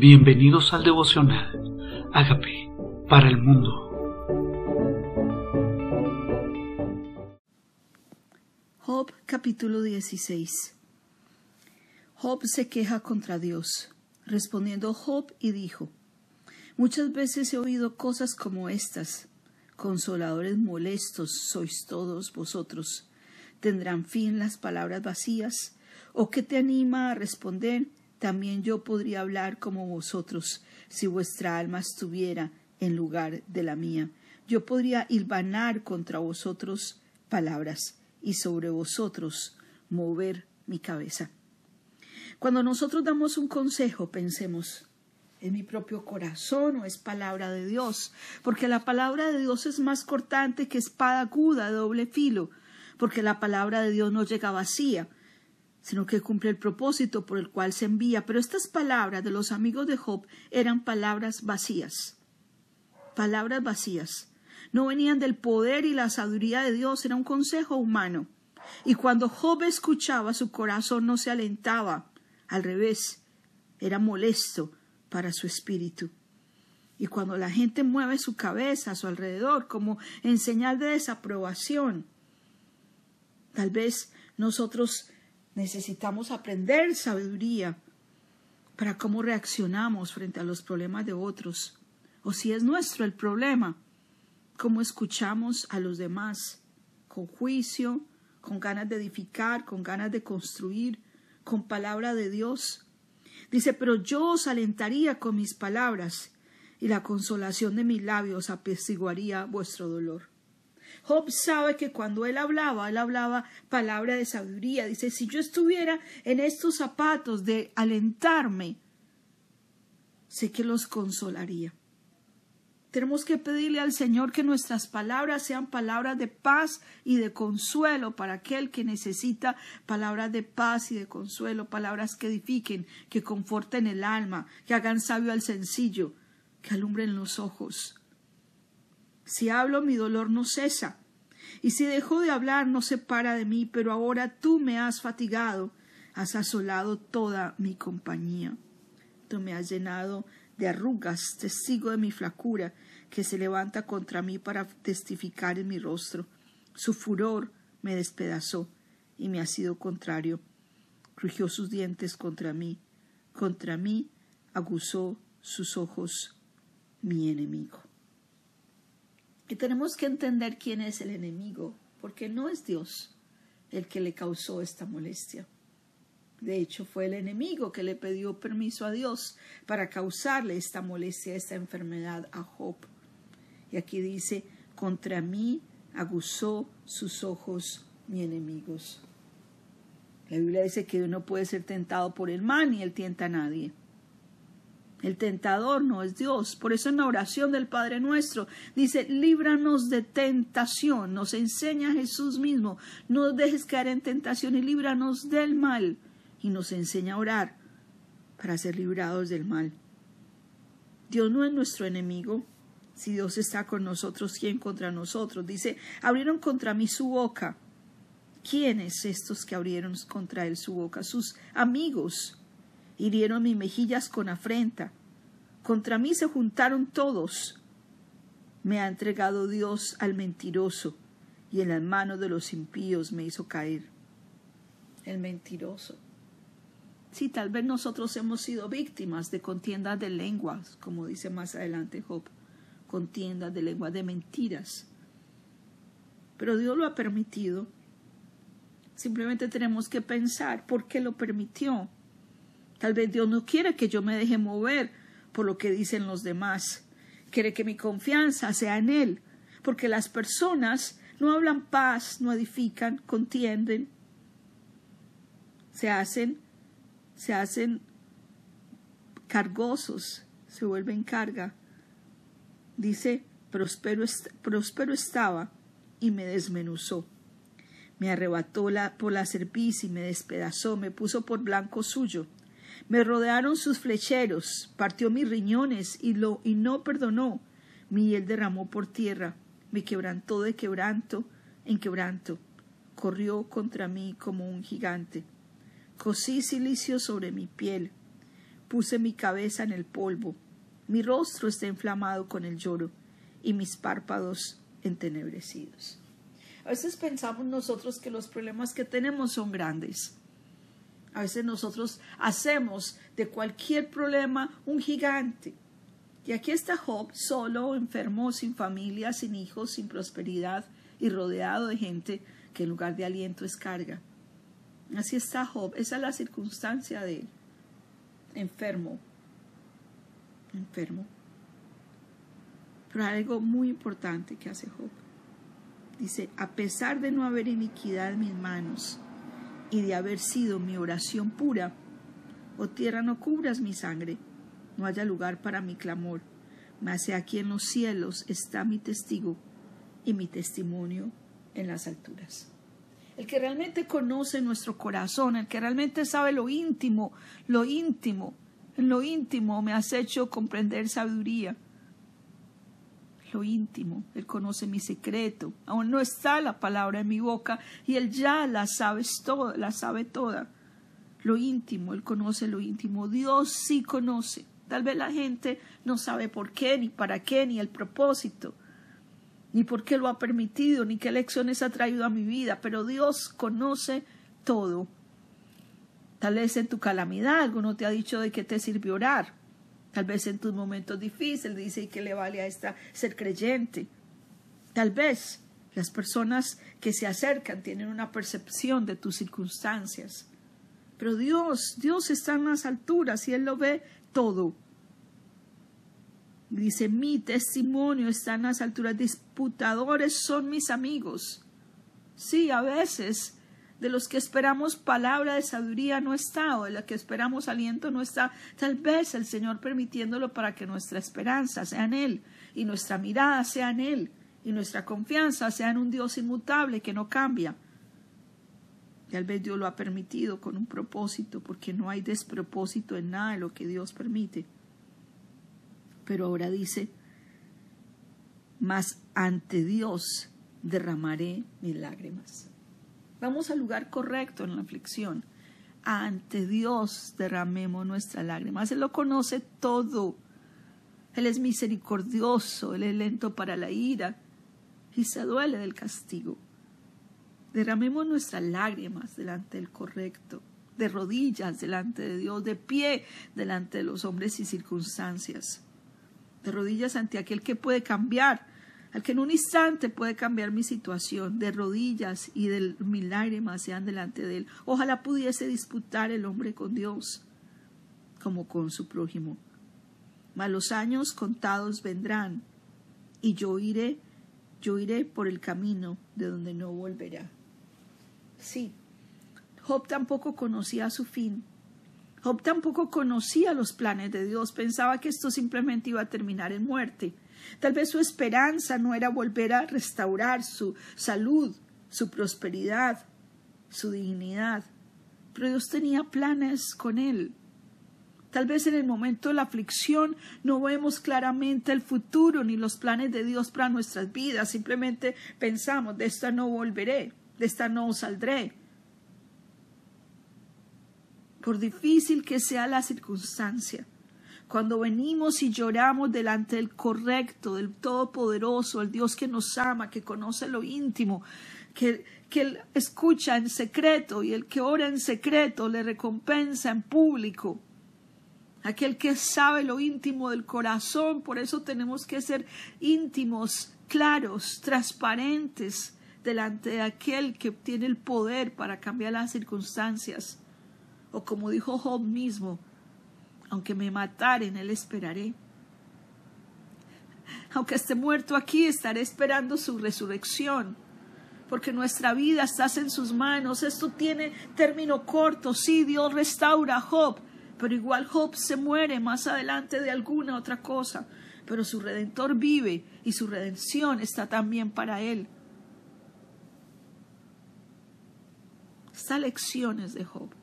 Bienvenidos al devocional. Hágame para el mundo. Job capítulo 16 Job se queja contra Dios. Respondiendo Job y dijo, Muchas veces he oído cosas como estas. Consoladores molestos sois todos vosotros. ¿Tendrán fin las palabras vacías? ¿O qué te anima a responder? También yo podría hablar como vosotros, si vuestra alma estuviera en lugar de la mía. Yo podría hilvanar contra vosotros palabras y sobre vosotros mover mi cabeza. Cuando nosotros damos un consejo, pensemos, ¿es mi propio corazón o es palabra de Dios? Porque la palabra de Dios es más cortante que espada aguda de doble filo, porque la palabra de Dios no llega vacía, sino que cumple el propósito por el cual se envía. Pero estas palabras de los amigos de Job eran palabras vacías, palabras vacías. No venían del poder y la sabiduría de Dios, era un consejo humano. Y cuando Job escuchaba, su corazón no se alentaba, al revés, era molesto para su espíritu. Y cuando la gente mueve su cabeza a su alrededor como en señal de desaprobación, tal vez nosotros Necesitamos aprender sabiduría para cómo reaccionamos frente a los problemas de otros. O si es nuestro el problema, cómo escuchamos a los demás, con juicio, con ganas de edificar, con ganas de construir, con palabra de Dios. Dice, pero yo os alentaría con mis palabras, y la consolación de mis labios apaciguaría vuestro dolor. Job sabe que cuando él hablaba, él hablaba palabra de sabiduría. Dice, si yo estuviera en estos zapatos de alentarme, sé que los consolaría. Tenemos que pedirle al Señor que nuestras palabras sean palabras de paz y de consuelo para aquel que necesita palabras de paz y de consuelo, palabras que edifiquen, que conforten el alma, que hagan sabio al sencillo, que alumbren los ojos. Si hablo, mi dolor no cesa. Y si dejo de hablar, no se para de mí, pero ahora tú me has fatigado, has asolado toda mi compañía. Tú me has llenado de arrugas, testigo de mi flacura, que se levanta contra mí para testificar en mi rostro. Su furor me despedazó y me ha sido contrario. Crujió sus dientes contra mí, contra mí aguzó sus ojos mi enemigo. Y tenemos que entender quién es el enemigo, porque no es Dios el que le causó esta molestia. De hecho, fue el enemigo que le pidió permiso a Dios para causarle esta molestia, esta enfermedad a Job. Y aquí dice, contra mí aguzó sus ojos mi enemigos. La Biblia dice que uno puede ser tentado por el mal y él tienta a nadie. El tentador no es Dios. Por eso en la oración del Padre nuestro dice, líbranos de tentación. Nos enseña Jesús mismo, no dejes caer en tentación y líbranos del mal. Y nos enseña a orar para ser librados del mal. Dios no es nuestro enemigo. Si Dios está con nosotros, ¿quién contra nosotros? Dice, abrieron contra mí su boca. ¿Quiénes estos que abrieron contra él su boca? Sus amigos hirieron mis mejillas con afrenta. Contra mí se juntaron todos. Me ha entregado Dios al mentiroso, y en las manos de los impíos me hizo caer. El mentiroso. Sí, tal vez nosotros hemos sido víctimas de contiendas de lenguas, como dice más adelante Job, contiendas de lenguas de mentiras. Pero Dios lo ha permitido. Simplemente tenemos que pensar por qué lo permitió. Tal vez Dios no quiere que yo me deje mover por lo que dicen los demás. Quiere que mi confianza sea en Él, porque las personas no hablan paz, no edifican, contienden, se hacen, se hacen cargosos, se vuelven carga. Dice, próspero, próspero estaba y me desmenuzó. Me arrebató la, por la cerviz y me despedazó, me puso por blanco suyo me rodearon sus flecheros, partió mis riñones y, lo, y no perdonó. Mi hiel derramó por tierra, me quebrantó de quebranto en quebranto. Corrió contra mí como un gigante. Cosí silicio sobre mi piel. puse mi cabeza en el polvo, mi rostro está inflamado con el lloro y mis párpados entenebrecidos. A veces pensamos nosotros que los problemas que tenemos son grandes. A veces nosotros hacemos de cualquier problema un gigante. Y aquí está Job, solo, enfermo, sin familia, sin hijos, sin prosperidad y rodeado de gente que en lugar de aliento es carga. Así está Job, esa es la circunstancia de él. Enfermo, enfermo. Pero hay algo muy importante que hace Job. Dice, a pesar de no haber iniquidad en mis manos y de haber sido mi oración pura, oh tierra no cubras mi sangre, no haya lugar para mi clamor, mas aquí en los cielos está mi testigo y mi testimonio en las alturas. El que realmente conoce nuestro corazón, el que realmente sabe lo íntimo, lo íntimo, en lo íntimo me has hecho comprender sabiduría. Lo íntimo, Él conoce mi secreto. Aún no está la palabra en mi boca y Él ya la sabe toda, la sabe toda. Lo íntimo, Él conoce lo íntimo. Dios sí conoce. Tal vez la gente no sabe por qué, ni para qué, ni el propósito ni por qué lo ha permitido, ni qué lecciones ha traído a mi vida, pero Dios conoce todo. Tal vez en tu calamidad alguno te ha dicho de qué te sirvió orar. Tal vez en tus momentos difíciles dice que le vale a esta ser creyente. Tal vez las personas que se acercan tienen una percepción de tus circunstancias. Pero Dios, Dios está en las alturas y Él lo ve todo. Dice, mi testimonio está en las alturas, disputadores son mis amigos. Sí, a veces de los que esperamos palabra de sabiduría no está, o de los que esperamos aliento no está, tal vez el Señor permitiéndolo para que nuestra esperanza sea en Él, y nuestra mirada sea en Él, y nuestra confianza sea en un Dios inmutable que no cambia. Tal vez Dios lo ha permitido con un propósito, porque no hay despropósito en nada de lo que Dios permite pero ahora dice, mas ante Dios derramaré mis lágrimas. Vamos al lugar correcto en la aflicción. Ante Dios derramemos nuestras lágrimas. Él lo conoce todo. Él es misericordioso, Él es lento para la ira y se duele del castigo. Derramemos nuestras lágrimas delante del correcto, de rodillas delante de Dios, de pie delante de los hombres y circunstancias de rodillas ante aquel que puede cambiar, al que en un instante puede cambiar mi situación, de rodillas y de mis lágrimas sean delante de él. Ojalá pudiese disputar el hombre con Dios como con su prójimo. Mas los años contados vendrán y yo iré, yo iré por el camino de donde no volverá. Sí, Job tampoco conocía su fin, Job tampoco conocía los planes de Dios, pensaba que esto simplemente iba a terminar en muerte. Tal vez su esperanza no era volver a restaurar su salud, su prosperidad, su dignidad, pero Dios tenía planes con él. Tal vez en el momento de la aflicción no vemos claramente el futuro ni los planes de Dios para nuestras vidas, simplemente pensamos, de esta no volveré, de esta no saldré, por difícil que sea la circunstancia, cuando venimos y lloramos delante del correcto, del Todopoderoso, el Dios que nos ama, que conoce lo íntimo, que, que escucha en secreto y el que ora en secreto le recompensa en público. Aquel que sabe lo íntimo del corazón, por eso tenemos que ser íntimos, claros, transparentes delante de aquel que tiene el poder para cambiar las circunstancias. O como dijo Job mismo, aunque me mataren, él esperaré. Aunque esté muerto aquí, estaré esperando su resurrección. Porque nuestra vida está en sus manos. Esto tiene término corto. Sí, Dios restaura a Job. Pero igual Job se muere más adelante de alguna otra cosa. Pero su redentor vive y su redención está también para él. Estas lecciones de Job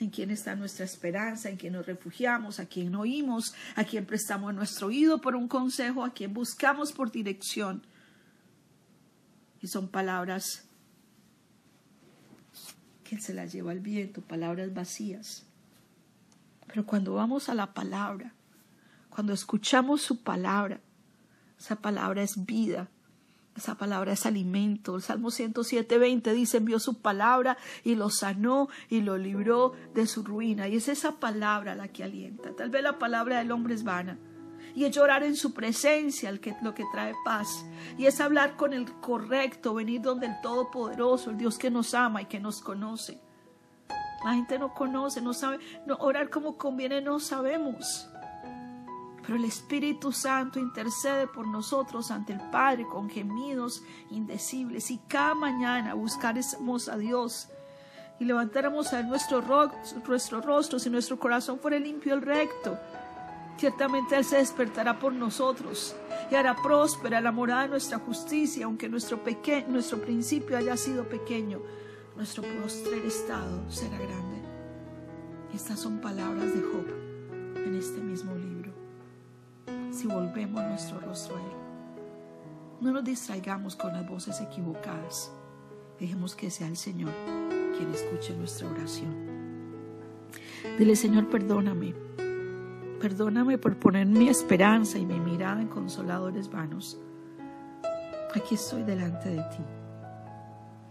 en quién está nuestra esperanza, en quién nos refugiamos, a quién oímos, a quién prestamos nuestro oído por un consejo, a quién buscamos por dirección. Y son palabras que se las lleva el viento, palabras vacías. Pero cuando vamos a la palabra, cuando escuchamos su palabra, esa palabra es vida, esa palabra es alimento. El Salmo 107.20 dice, envió su palabra y lo sanó y lo libró de su ruina. Y es esa palabra la que alienta. Tal vez la palabra del hombre es vana. Y es llorar en su presencia que, lo que trae paz. Y es hablar con el correcto, venir donde el Todopoderoso, el Dios que nos ama y que nos conoce. La gente no conoce, no sabe, no, orar como conviene no sabemos. Pero el Espíritu Santo intercede por nosotros ante el Padre con gemidos indecibles. Y cada mañana buscaremos a Dios y levantáramos a nuestro, nuestro rostro, si nuestro corazón fuera limpio y recto. Ciertamente Él se despertará por nosotros y hará próspera la morada de nuestra justicia, aunque nuestro, nuestro principio haya sido pequeño, nuestro postrer estado será grande. Estas son palabras de Job en este mismo libro. Si volvemos nuestro rostro a Él, no nos distraigamos con las voces equivocadas. Dejemos que sea el Señor quien escuche nuestra oración. Dile, Señor, perdóname Perdóname por poner mi esperanza y mi mirada en consoladores vanos. Aquí estoy delante de ti,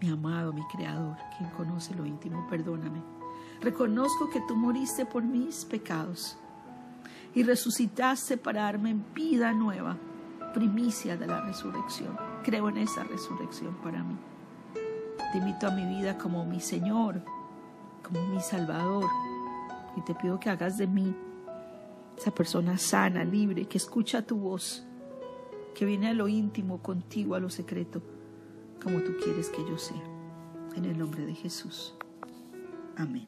mi amado, mi creador, quien conoce lo íntimo, perdóname. Reconozco que tú moriste por mis pecados y resucitaste para darme vida nueva, primicia de la resurrección. Creo en esa resurrección para mí. Te invito a mi vida como mi Señor, como mi Salvador, y te pido que hagas de mí esa persona sana, libre, que escucha tu voz, que viene a lo íntimo contigo, a lo secreto, como tú quieres que yo sea. En el nombre de Jesús. Amén.